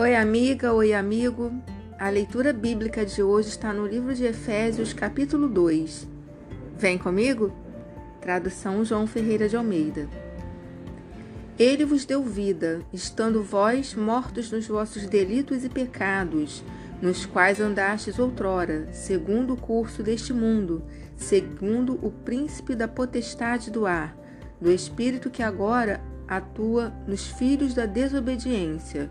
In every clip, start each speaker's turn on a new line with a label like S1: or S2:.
S1: Oi, amiga, oi, amigo. A leitura bíblica de hoje está no livro de Efésios, capítulo 2. Vem comigo? Tradução João Ferreira de Almeida. Ele vos deu vida, estando vós mortos nos vossos delitos e pecados, nos quais andastes outrora, segundo o curso deste mundo, segundo o príncipe da potestade do ar, do espírito que agora atua nos filhos da desobediência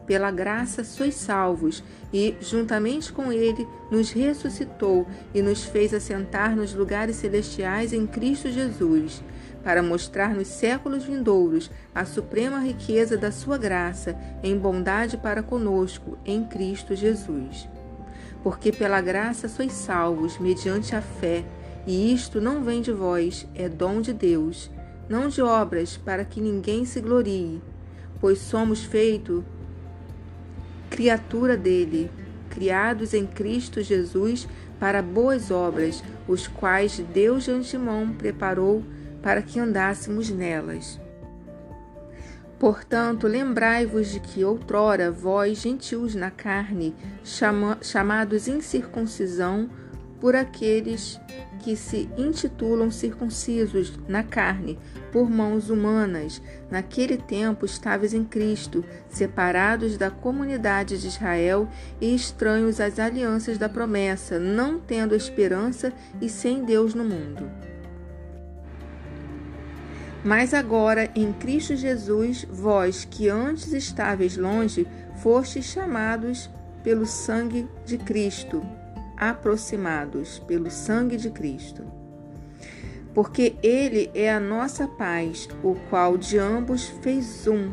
S1: pela graça sois salvos, e, juntamente com Ele, nos ressuscitou e nos fez assentar nos lugares celestiais em Cristo Jesus, para mostrar nos séculos vindouros a suprema riqueza da Sua graça em bondade para conosco em Cristo Jesus. Porque pela graça sois salvos, mediante a fé, e isto não vem de vós, é dom de Deus, não de obras, para que ninguém se glorie, pois somos feitos criatura dele, criados em Cristo Jesus para boas obras, os quais Deus de antemão preparou para que andássemos nelas. Portanto, lembrai-vos de que outrora vós, gentios na carne, chama, chamados incircuncisão por aqueles que se intitulam circuncisos na carne por mãos humanas. Naquele tempo estáveis em Cristo, separados da comunidade de Israel e estranhos às alianças da promessa, não tendo esperança e sem Deus no mundo. Mas agora, em Cristo Jesus, vós que antes estáveis longe, fostes chamados pelo sangue de Cristo aproximados pelo sangue de Cristo. Porque Ele é a nossa paz, o qual de ambos fez um,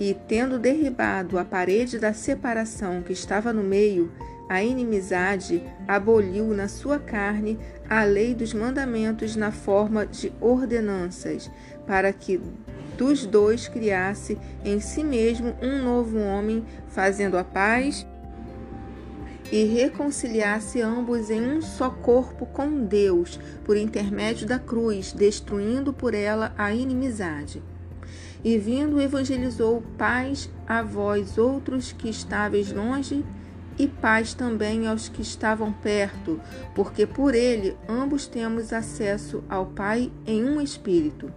S1: e tendo derribado a parede da separação que estava no meio, a inimizade, aboliu na sua carne a lei dos mandamentos na forma de ordenanças, para que dos dois criasse em si mesmo um novo homem, fazendo a paz e reconciliasse ambos em um só corpo com Deus, por intermédio da cruz, destruindo por ela a inimizade. E vindo, evangelizou paz a vós outros que estáveis longe, e paz também aos que estavam perto, porque por ele ambos temos acesso ao Pai em um espírito.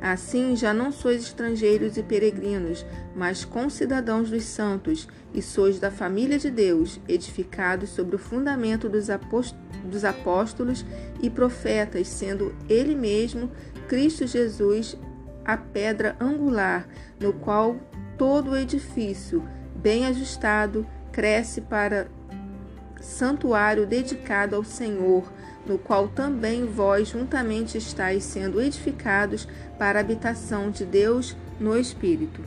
S1: Assim já não sois estrangeiros e peregrinos, mas concidadãos dos santos, e sois da família de Deus, edificados sobre o fundamento dos, dos apóstolos e profetas, sendo Ele mesmo, Cristo Jesus, a pedra angular, no qual todo o edifício, bem ajustado, cresce para santuário dedicado ao Senhor, no qual também vós juntamente estáis sendo edificados para a habitação de Deus no Espírito.